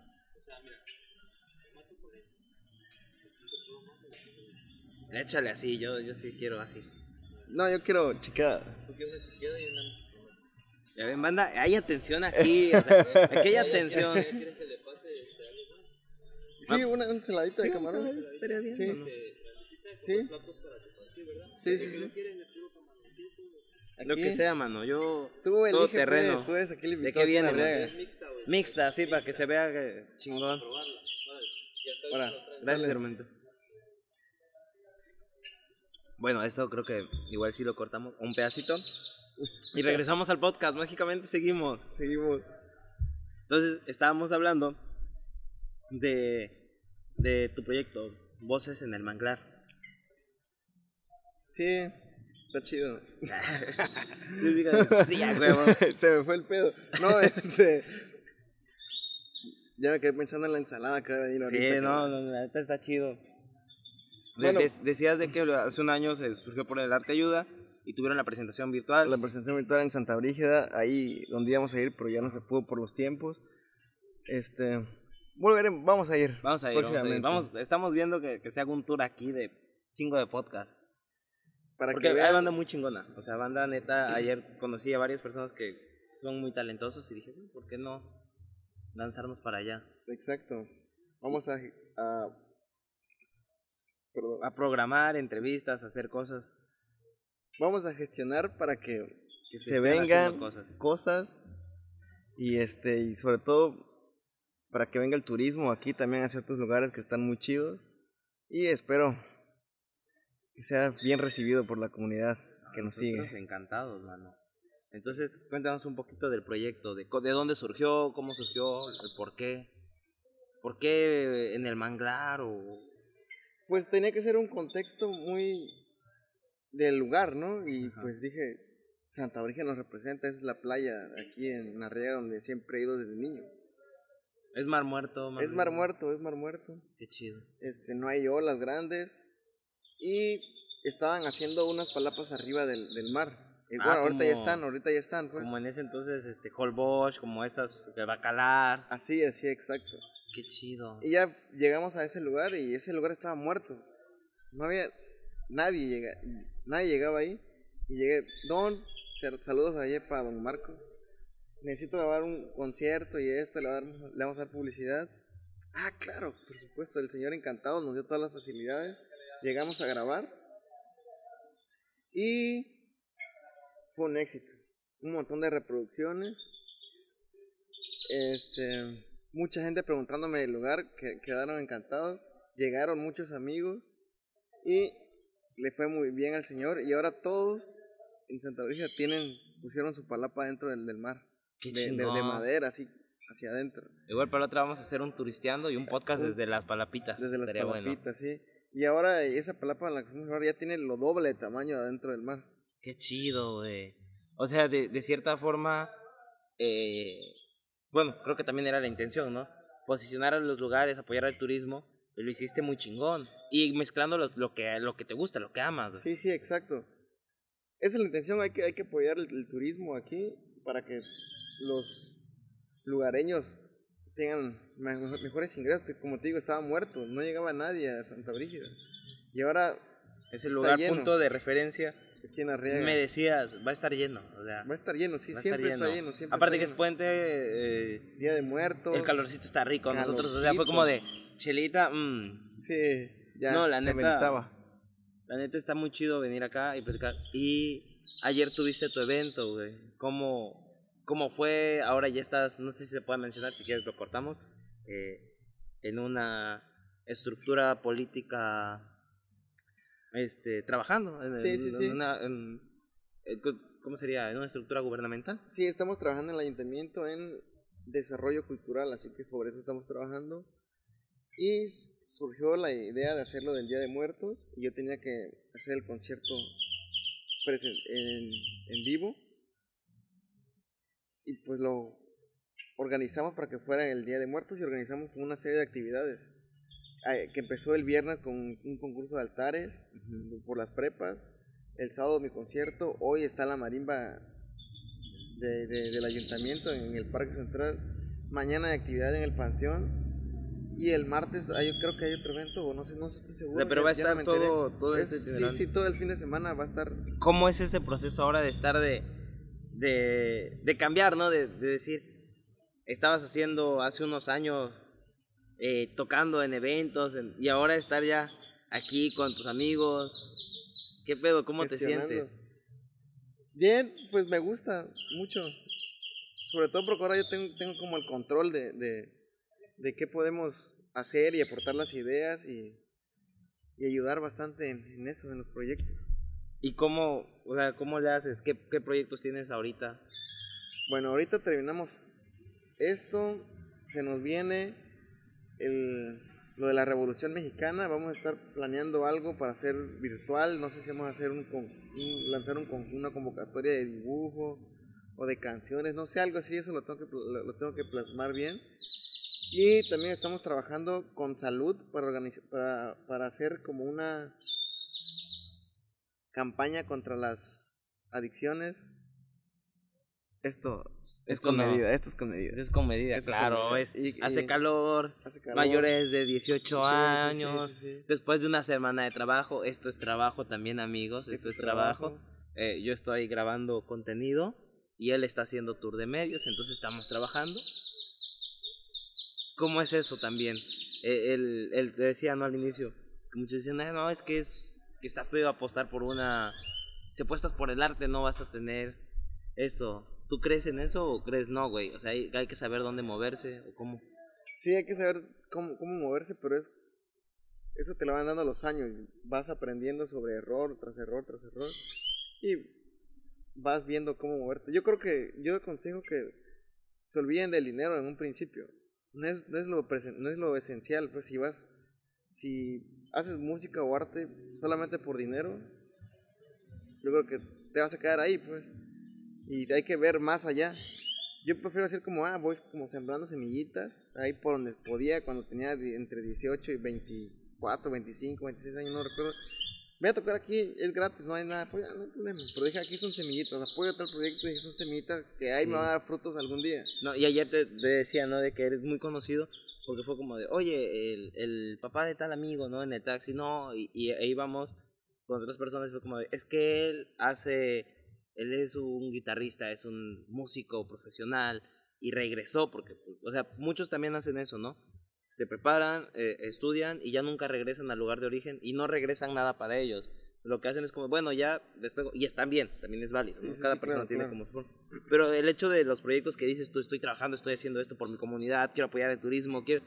Échale así, yo, yo sí quiero así. No, yo quiero chicada. Ya ven, banda, hay atención aquí. O sea, aquí hay atención. Sí, una una ensaladita de Sí, camarón. estaría bien, Sí. ¿o no? Sí. Sí, sí, sí. Lo que sea, mano. Yo. Tú todo elige, terreno. pues, tú eres aquí el ¿De qué viene, Arriaga. man? Mixta, sí, para que se vea que chingón. Ahora, Gracias, hermanito. Bueno, esto creo que igual sí lo cortamos un pedacito. Y regresamos al podcast, mágicamente seguimos. seguimos. Entonces, estábamos hablando de, de tu proyecto, Voces en el Manglar. Sí, está chido. Yo digo, sí, a huevo. Se me fue el pedo. No, este. Ya me quedé pensando en la ensalada que va a venir ahorita. Sí, no, no, la neta está chido. Bueno. de- decías de que hace un año se surgió por el arte ayuda y tuvieron la presentación virtual. La presentación virtual en Santa Brígida, ahí donde íbamos a ir, pero ya no se pudo por los tiempos. Este. Volveremos, vamos a ir. Vamos a ir, vamos a ir. próximamente. Vamos, estamos viendo que, que se haga un tour aquí de chingo de podcast. Para Porque que hay banda muy chingona. O sea, banda neta, ayer conocí a varias personas que son muy talentosos y dije, "Mm, ¿por qué no lanzarnos para allá? Exacto. Vamos a. a- programar entrevistas, a hacer cosas. Vamos a gestionar para que, Que se, vengan cosas. cosas y este y sobre todo para que venga el turismo aquí también a ciertos lugares que están muy chidos y espero que sea bien recibido por la comunidad que nos sigue. encantados, mano. Entonces, cuéntanos un poquito del proyecto, de, de dónde surgió, cómo surgió, el por qué. ¿Por qué en el manglar o...? Pues tenía que ser un contexto muy del lugar, ¿no? Y Ajá. pues dije, Santa Brígida nos representa, es la playa aquí en Arriaga donde siempre he ido desde niño. Es mar muerto, Es mar muerto, es mar muerto. Qué chido. este, no hay olas grandes y estaban haciendo unas palapas arriba del, del mar. Y Ah, bueno, ahorita ya están, ahorita ya están, pues. Como en ese entonces, este, Holbox, como esas de Bacalar. Así, así, exacto. Qué chido. Y ya llegamos a ese lugar y ese lugar estaba muerto. No había nadie llega, nadie llegaba ahí. Y llegué, Don, sal- saludos ayer para Don Marco. Necesito grabar un concierto y esto, le vamos a dar publicidad. Ah, claro, por supuesto, el señor encantado nos dio todas las facilidades. Llegamos a grabar. Y fue un éxito. Un montón de reproducciones. Este, mucha gente preguntándome del lugar, que quedaron encantados. Llegaron muchos amigos y le fue muy bien al señor. Y ahora todos en Santa Brígida tienen, pusieron su palapa dentro del, del mar. Qué de, de- de chingón. madera, así, hacia adentro. Igual para la otra vamos a hacer un turisteando y un podcast Un- desde las palapitas. Desde las Estaría bueno. palapitas, sí. Y ahora esa palapa en la ahora ya tiene lo doble de tamaño adentro del mar. Qué chido, güey. O sea, de, de cierta forma, eh, bueno, creo que también era la intención, ¿no? Posicionar a los lugares, apoyar al turismo, y lo hiciste muy chingón. Y mezclando lo, lo que, lo que te gusta, lo que amas. güey. Sí, sí, exacto. Esa es la intención, hay que, hay que apoyar el, el turismo aquí para que los lugareños tengan me- mejores ingresos. Como te digo, estaba muerto, no llegaba nadie a Santa Brígida. Y ahora Es el lugar lleno. punto de referencia. aquí en Me decías, va a estar lleno. O sea, va a estar lleno, sí, siempre está lleno. Siempre Aparte está que es lleno. puente, eh, Día de Muertos. el calorcito está rico. Nosotros, o sea, fue Calorcito. como de chelita, mmm, Sí, ya No, la se neta- ameritaba. La neta está muy chido venir acá y platicar. Y ayer tuviste tu evento, güey. ¿Cómo, ¿Cómo fue? Ahora ya estás, no sé si se puede mencionar, si quieres lo cortamos, eh, en una estructura política, este, trabajando. En, Sí, sí, en sí. una- en- eh, ¿Cómo sería? ¿En una estructura gubernamental? Sí, estamos trabajando en el ayuntamiento en desarrollo cultural, así que sobre eso estamos trabajando. Y surgió la idea de hacerlo del Día de Muertos y yo tenía que hacer el concierto en, en vivo. Y pues lo organizamos para que fuera el Día de Muertos y organizamos una serie de actividades. Que empezó el viernes con un concurso de altares por las prepas. El sábado mi concierto. Hoy está la marimba de- de- del ayuntamiento en el Parque Central. Mañana hay actividad en el Panteón. Y el martes hay, creo que hay otro evento, o no sé, no estoy O seguro. sea, pero ya- va a no estar todo, todo Es- este sí, sí, todo el fin de semana va a estar. ¿Cómo es ese proceso ahora de estar de, de, de cambiar, ¿no? De, de decir, estabas haciendo hace unos años, eh, tocando en eventos, en- y ahora estar ya aquí con tus amigos. ¿Qué pedo? ¿Cómo te sientes? Bien, pues me gusta mucho. Sobre todo porque ahora yo tengo, tengo como el control de, de, de qué podemos hacer y aportar las ideas y, y ayudar bastante en, en eso, en los proyectos. ¿Y cómo, o sea, cómo le haces? ¿Qué, ¿Qué proyectos tienes ahorita? Bueno, ahorita terminamos esto, se nos viene el, lo de la Revolución Mexicana, vamos a estar planeando algo para hacer virtual, no sé si vamos a hacer un, un- lanzar un una convocatoria de dibujo o de canciones, no sé, algo así, eso lo tengo que, lo, tengo que plasmar bien. Y también estamos trabajando con salud para, para, para hacer como una campaña contra las adicciones. Esto es Esto con no. medida, esto es con medida. Es con medida, Es con claro. medida. Es, Y- hace y- calor, Hace calor. mayores de 18 Sí, sí, sí, años. sí, sí. Después de una semana de trabajo, esto es trabajo también, amigos. Esto, Esto es trabajo. Eh, yo estoy grabando contenido y él está haciendo tour de medios, entonces estamos trabajando. ¿Cómo es eso también? Eh, él, él te decía, ¿no? Al inicio, muchos dicen, "Ah, no, es que, es que está feo apostar por una... Si apuestas por el arte no vas a tener eso. ¿Tú crees en eso o crees no, güey? O sea, hay, hay que saber dónde moverse o cómo. Sí, hay que saber cómo, cómo moverse, pero es eso te lo van dando los años. Vas aprendiendo sobre error tras error tras error y vas viendo cómo moverte. Yo creo que yo aconsejo que se olviden del dinero en un principio. No es, no es, lo, no es lo esencial, pues si vas, si haces música o arte solamente por dinero, yo creo que te vas a quedar ahí, pues. Y hay que ver más allá. Yo prefiero hacer como, ah, voy como sembrando semillitas, ahí por donde podía, cuando tenía entre 18 y 24, 25, 26 años, no recuerdo. Voy a tocar aquí, es gratis, no hay nada, pues no hay problema. Pero dije, aquí son semillitas, apoyo tal proyecto y son semillitas que ahí Sí. me van a dar frutos algún día. No, y ayer te, te decía, ¿no? De que eres muy conocido, porque fue como de, oye, el, el papá de tal amigo, ¿no? En el taxi, no, y, y ahí íbamos con otras personas, y fue como de, es que él hace, él es un guitarrista, es un músico profesional, y regresó, porque, o sea, muchos también hacen eso, ¿no? Se preparan, eh, estudian, y ya nunca regresan al lugar de origen, y no regresan nada para ellos. Lo que hacen es como, bueno, ya despego, y están bien, también es válido, Sí, ¿no? sí, cada sí, persona claro, tiene claro. como su forma. Pero el hecho de los proyectos que dices, tú estoy trabajando, estoy haciendo esto por mi comunidad, quiero apoyar el turismo, quiero,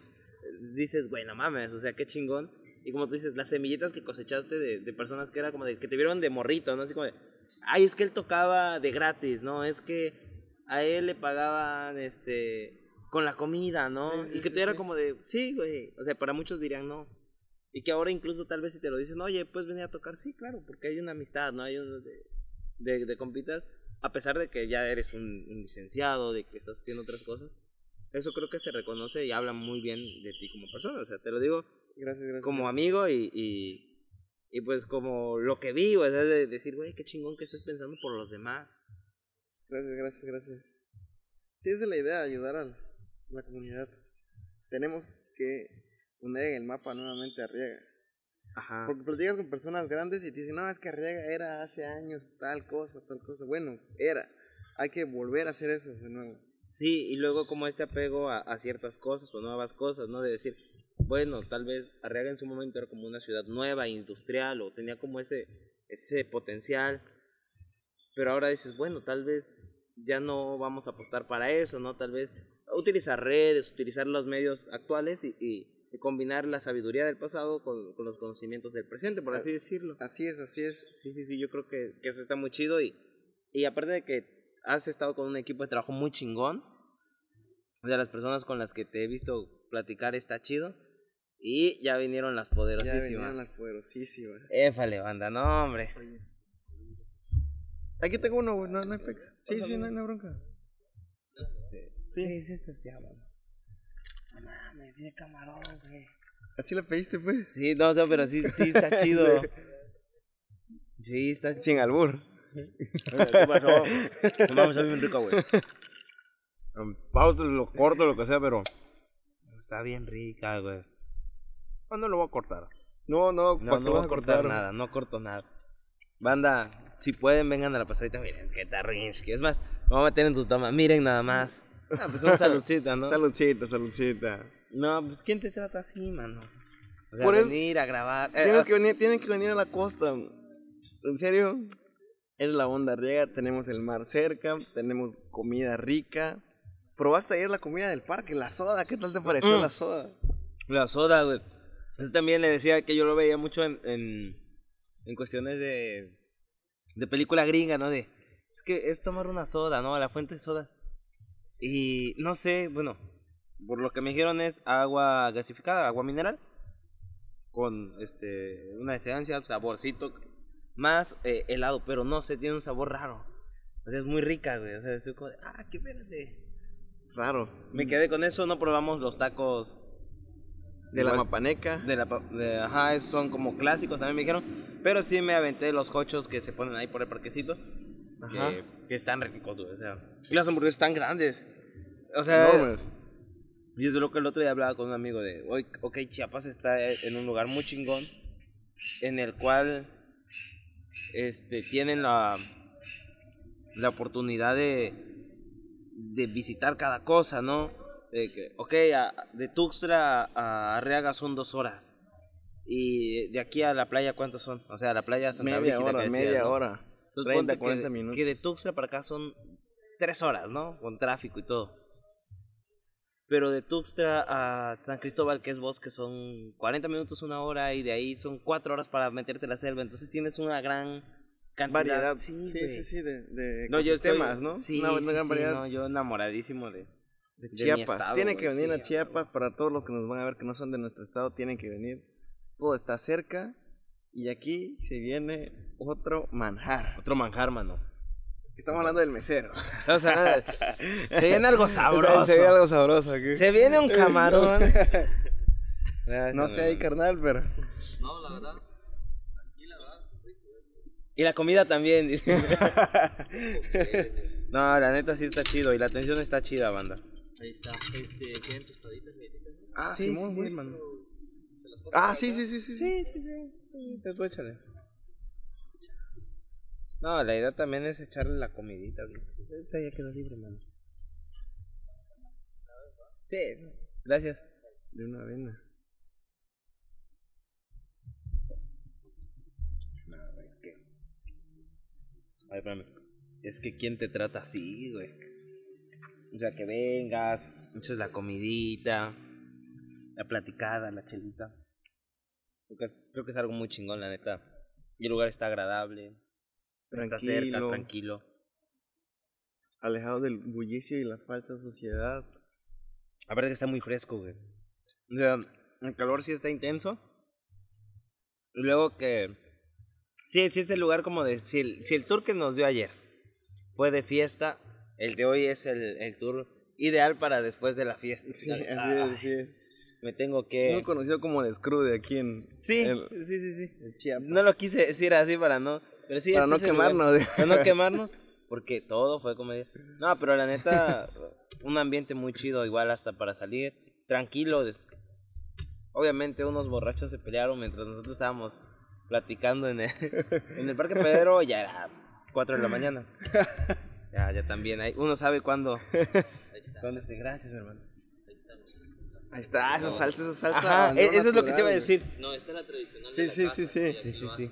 dices, bueno, mames, o sea, qué chingón. Y como tú dices, las semillitas que cosechaste de, de personas que era como de, que te vieron de morrito, ¿no? Así como de, ay, es que él tocaba de gratis, ¿no? Es que a él le pagaban, este, con la comida, ¿no? Y que te era como de, sí, güey. O sea, para muchos dirían no. Y que ahora incluso tal vez si te lo dicen, oye, puedes venir a tocar, sí, claro, porque hay una amistad, ¿no? Hay uno de, de, de compitas, a pesar de que ya eres un, un licenciado, de que estás haciendo otras cosas. Eso creo que se reconoce y habla muy bien de ti como persona. O sea, te lo digo Gracias, gracias. como gracias. amigo y, y, y pues como lo que vi, o sea, de decir, güey, qué chingón que estés pensando por los demás. Gracias, gracias, gracias. Sí, esa es la idea, ayudar a la comunidad. Tenemos que poner en el mapa nuevamente a Arriaga. Ajá. Porque platicas con personas grandes y te dicen, no, es que Arriaga era hace años tal cosa, tal cosa. Bueno, era. Hay que volver a hacer eso de nuevo. Sí, y luego como este apego a, a ciertas cosas o nuevas cosas, ¿no? De decir, bueno, tal vez Arriaga en su momento era como una ciudad nueva, industrial, o tenía como ese, ese potencial, pero ahora dices, bueno, tal vez ya no vamos a apostar para eso, ¿no? Tal vez utilizar redes, utilizar los medios actuales y- y combinar la sabiduría del pasado con, con los conocimientos del presente, por así decirlo. Así es, así es. Sí, sí, sí, yo creo que, que eso está muy chido y, y aparte de que has estado con un equipo de trabajo muy chingón, o sea, las personas con las que te he visto platicar está chido y ya vinieron las Ya poderosísimas. vinieron las poderosísimas. Éfale, banda, no, hombre. Aquí tengo uno, güey, no, no hay pex. Sí, sí, no hay no bronca. Sí, sí, sí, sí, sí, mano. No mames, sí, de camarón, güey. Así lo pediste, pues. Sí, no, o sea, pero sí, sí está chido. Sí, está chido. Sin albur. ¿Qué pasó? No mames, está bien rico, güey. Pauto, lo corto, lo que sea, pero. Está bien rica, güey. ¿Cuándo lo voy a cortar? No, no, No, ¿para no voy a cortar nada, no corto nada. Banda, si pueden, vengan a la pasadita. Miren, qué tarrinski. Es más, me voy a meter en tu toma. Miren nada más. Ah, pues una saludcita, ¿no? Saludcita, saludcita. No, pues ¿quién te trata así, mano? O sea, Por eso- venir a grabar. Eh, Tienes que venir, tienen que venir a la costa. En serio, es la onda riega. Tenemos el mar cerca, tenemos comida rica. ¿Probaste ayer la comida del parque? La soda, ¿qué tal te pareció Mm. la soda? La soda, güey. Eso también le decía que yo lo veía mucho en, en, en cuestiones de, de película gringa, ¿no? De, es que es tomar una soda, ¿no? La fuente de soda. Y no sé, bueno, por lo que me dijeron es agua gasificada, agua mineral. Con este una esencia, saborcito, más eh, helado, pero no sé, tiene un sabor raro. O sea, es muy rica, güey. O sea, estoy como de, ah, qué espérate. Raro. Me quedé con eso, no probamos los tacos De la mapaneca. de la, de- ajá, son como clásicos también me dijeron. Pero sí me aventé los hochos que se ponen ahí por el parquecito. Que, que están ricos, güey. O sea, y las hamburguesas están grandes. O sea, Enormes. y es lo que el otro día hablaba con un amigo de, "Oye, ok, Chiapas está en un lugar muy chingón. En el cual este, tienen la, la oportunidad de, de visitar cada cosa, ¿no? De que, ok, a- de Tuxtla a Arriaga son dos horas. Y de aquí a la playa, ¿cuántos son? O sea, a la playa Santa Media hora, decías, media ¿no? hora. Entonces, 30, ponte 40 que, minutos. Que de Tuxtla para acá son tres horas, ¿no? Con tráfico y todo. Pero de Tuxtla a San Cristóbal, que es bosque, son 40 minutos, una hora, y de ahí son cuatro horas para meterte a la selva. Entonces tienes una gran cantidad. Variedad. Sí, Sí, sí, sí, de, de No, yo estoy- ecosistemas, ¿no? Sí, Una, sí, gran sí, variedad no, yo enamoradísimo de, de Chiapas. estado, tienen que venir sí, a Chiapas para todos los que nos van a ver que no son de nuestro estado, tienen que venir. Todo está cerca y aquí se viene otro manjar. otro manjar, mano. Estamos hablando del mesero. O sea, se viene algo sabroso. Se viene algo sabroso aquí. Se viene un camarón. No sé ahí, carnal, pero Y la comida también. dice. no, la neta sí está chido. Y la atención está chida, banda. Ahí está. Este, ¿quieren tostaditas? Ah, Sí, Simón, sí. Ah, sí, sí, sí, sí. sí. Sí, sí, échale. No, la idea también es echarle la comidita. Esta ya quedó libre, mano. Sí, gracias. De una avena. Ay, espérame. Es que ¿quién te trata así, güey? O sea, que vengas, echas la comidita, la platicada, la chelita. Creo que, es, creo que es algo muy chingón, la neta. Y el lugar está agradable. Está cerca, Tranquilo. tranquilo. Alejado del bullicio y la falsa sociedad. Aparte que está muy fresco, güey. O sea, el calor sí está intenso. Y luego que... Sí, sí es el lugar como de... Si el, si el tour que nos dio ayer fue de fiesta, el de hoy es el, el tour ideal para después de la fiesta. Sí, así es, así es. Me tengo que... Muy conocido como de Scrude aquí en, Sí, sí, sí, sí. No lo quise decir así para no... Pero sí, Para este no lugar. quemarnos. Para no quemarnos, porque todo fue comedia. No, pero la neta, un ambiente muy chido, igual hasta para salir, tranquilo. Obviamente unos borrachos se pelearon mientras nosotros estábamos platicando en el, en el Parque Pedro, ya era 4 de la mañana. Ya, ya también, hay, uno sabe cuándo. cuándo. Gracias, mi hermano. Ahí está, esa salsa, esa salsa. Ajá, e- eso es lo que te iba a decir. No, esta es la tradicional. Sí, de la sí, casa, sí, sí. Sí, sí, sí.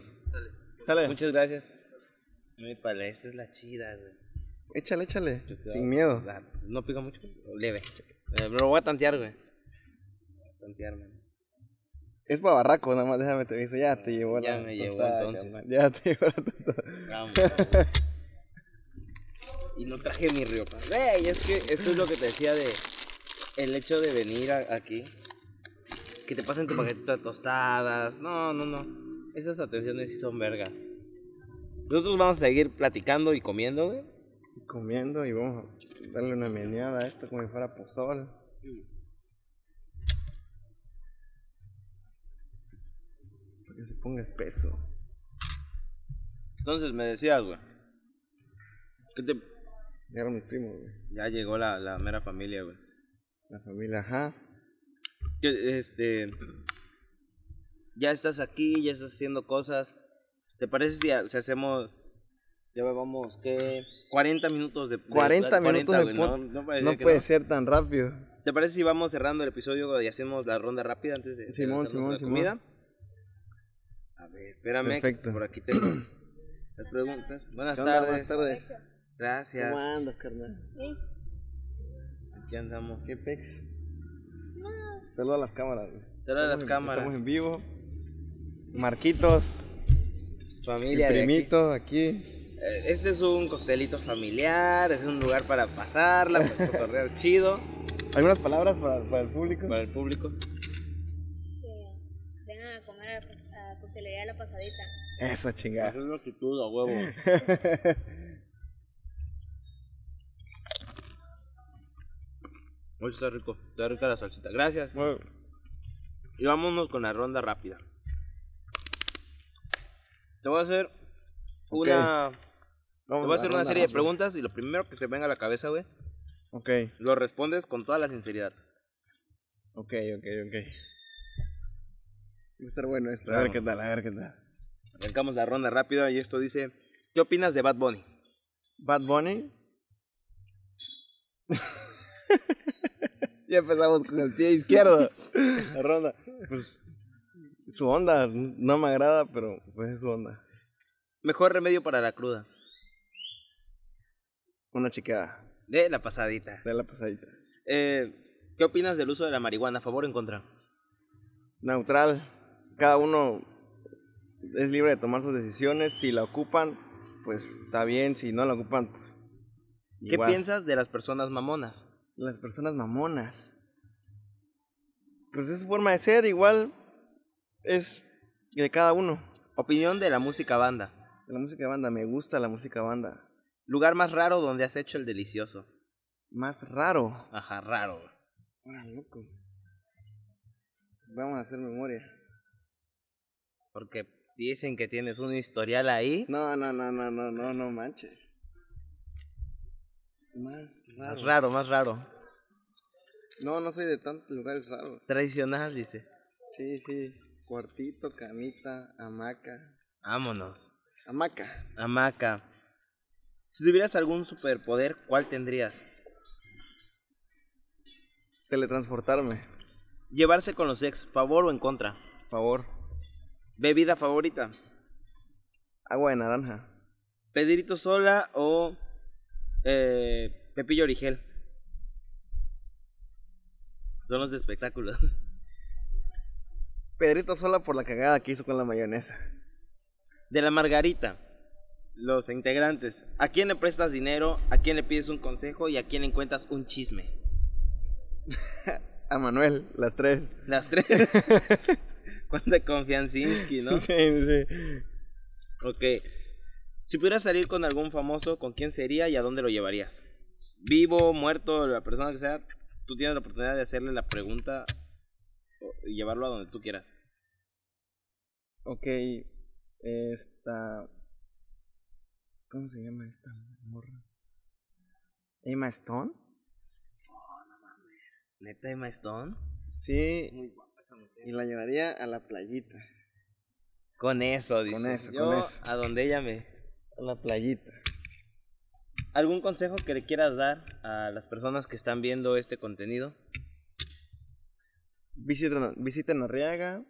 Sale. Muchas gracias. Mi pala, esta es la chida, güey. Échale, échale. Sin miedo. No pica mucho, leve. Eh, Pero voy a tantear, güey. Voy a tantear, man. Es para barraco, nada más déjame te aviso. Ya te llevó Ya la me llevó, tostada, entonces. Ya te llevó la tostada. Vamos. y no traje mi rioja. Güey, es que eso es lo que te decía de el hecho de venir a- aquí. Que te pasen tu paquetito de tostadas. No, no, no. Esas atenciones sí son verga. Nosotros vamos a seguir platicando y comiendo, güey. Comiendo y vamos a darle una meneada a esto como si fuera pozol. Para que se ponga espeso. Entonces me decías, güey. Que te... Llegaron mis primos, güey. Ya llegó la, la mera familia, güey. La familia, ajá. este ya estás aquí, ya estás haciendo cosas. ¿Te parece si, si hacemos ya vamos qué 40 minutos de, de- 40 minutos de no, no puede no. ser tan rápido. ¿Te parece si vamos cerrando el episodio y hacemos la ronda rápida antes de Simón, Simón, la Simón. comida? A ver, espérame, Perfecto. por aquí tengo las preguntas. Buenas tardes. Buenas tardes. Gracias. ¿Cómo andas, carnal? Aquí andamos. ¿Qué pex? Saluda a las cámaras, güey. Saluda a las en- cámaras. Estamos en vivo. Marquitos, Familia mi de aquí. primito aquí. Eh, Este es un coctelito familiar, es un lugar para pasarla, para cotorrear chido ¿Algunas palabras para, para el público? para el público. que vengan a comer a, a coctelería La Pasadita. Eso, chingada. es una actitud a huevo. Hoy está rico, está rica la salsita. Gracias. Bueno, Y vámonos con la ronda rápida. Te voy a hacer una. Te voy a hacer una ronda serie de preguntas y lo primero que se venga a la cabeza, güey, Ok, lo respondes con toda la sinceridad. ok, ok, ok. Va a estar bueno esto. A ver qué tal, a ver qué tal. Arrancamos la ronda rápida y esto dice: ¿Qué opinas de Bad Bunny? Bad Bunny. ya empezamos con el pie izquierdo. La ronda. Pues su onda no me agrada, pero pues es su onda. Mejor remedio para la cruda. Una chica De la pasadita. de la pasadita. Eh, ¿Qué opinas del uso de la marihuana? ¿A favor o en contra? Neutral. Cada uno es libre de tomar sus decisiones. Si la ocupan, pues está bien. Si no la ocupan, pues. ¿Qué igual. piensas de las personas mamonas? Las personas mamonas. Pues es su forma de ser, igual es de cada uno. Opinión de la música banda. La música banda, me gusta la música banda. Lugar más raro donde has hecho el delicioso. Más raro. Ajá, raro. Ahora, loco. Vamos a hacer memoria. Porque dicen que tienes un historial ahí. No, no, no, no, no, no, no manches. Más raro. Más raro, más raro. No, no soy de tantos lugares raros. Tradicional, dice. Sí, sí. Cuartito, camita, hamaca. Vámonos. Hamaca. Hamaca. Si tuvieras algún superpoder, ¿cuál tendrías? Teletransportarme. Llevarse con los ex, ¿favor o en contra? Favor. Bebida favorita. Agua de naranja. Pedrito Sola o eh, Pepillo Origel. Son los de espectáculos. Pedrito sola por la cagada que hizo con la mayonesa. De la Margarita, los integrantes. ¿A quién le prestas dinero? ¿A quién le pides un consejo? ¿Y a quién le encuentras un chisme? A Manuel, las tres. Las tres. Cuánta confiancinski, ¿no? Sí, sí. Ok. Si pudieras salir con algún famoso, ¿con quién sería y a dónde lo llevarías? Vivo, muerto, la persona que sea, tú tienes la oportunidad de hacerle la pregunta y llevarlo a donde tú quieras. Ok, esta... ¿Cómo se llama esta morra? ¿Emma Stone? ¿Neta Emma Stone? Sí, Muy guapa esa mujer. y la llevaría a la playita. Con eso, dice. Con eso, Yo, con eso. A donde ella me... La playita. ¿Algún consejo que le quieras dar a las personas que están viendo este contenido? Visiten, visiten Arriaga.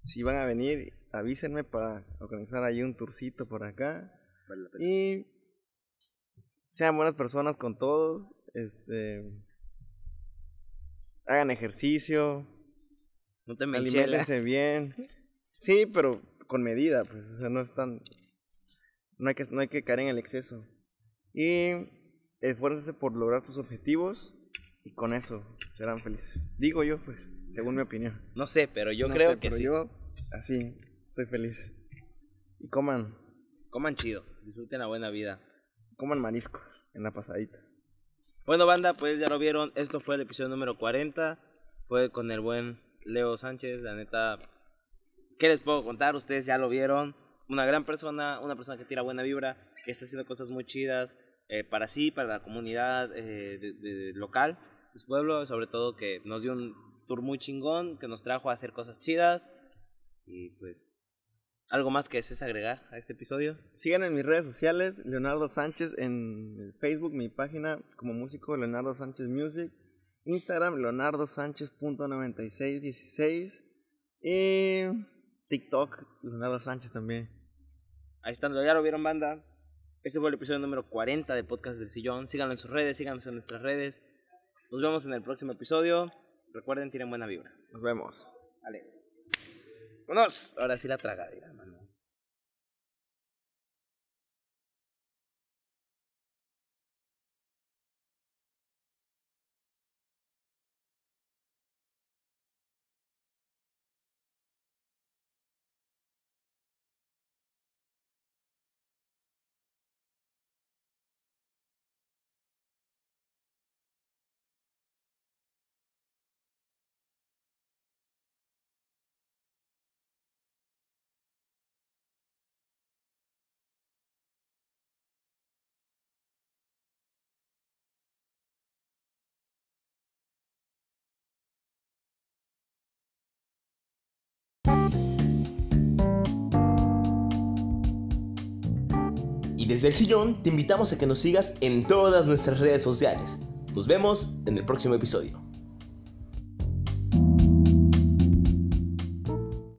Si van a venir, avísenme para organizar ahí un tourcito por acá. Y sean buenas personas con todos. Este hagan ejercicio, No te alimentense bien. Sí, pero con medida, pues, o sea, no es tan no hay que no hay que caer en el exceso. Y esfuércense por lograr tus objetivos y con eso serán felices. Digo yo, pues, según mi opinión. No sé, pero yo No creo sé, que pero sí. yo así soy feliz. Y coman Coman chido, disfruten la buena vida. coman mariscos en la pasadita. Bueno, banda, pues ya lo vieron. Esto fue el episodio número 40. Fue con el buen Leo Sánchez. La neta, ¿qué les puedo contar? Ustedes ya lo vieron. Una gran persona, una persona que tira buena vibra, que está haciendo cosas muy chidas eh, para sí, para la comunidad eh, local, de su pueblo. Sobre todo que nos dio un tour muy chingón, que nos trajo a hacer cosas chidas. Y pues, ¿algo más que desees agregar a este episodio? Sigan en mis redes sociales, Leonardo Sánchez en Facebook, mi página como músico Leonardo Sánchez Music, Instagram Leonardo Sánchez.9616 y TikTok Leonardo Sánchez también. Ahí están, ya lo vieron, banda. Este fue el episodio número 40 de Podcast del Sillón. Síganlo en sus redes, síganos en nuestras redes. Nos vemos en el próximo episodio. Recuerden, tienen buena vibra. Nos vemos. ¡Vámonos! Ahora sí la tragadera, mano. Desde el sillón te invitamos a que nos sigas en todas nuestras redes sociales. Nos vemos en el próximo episodio.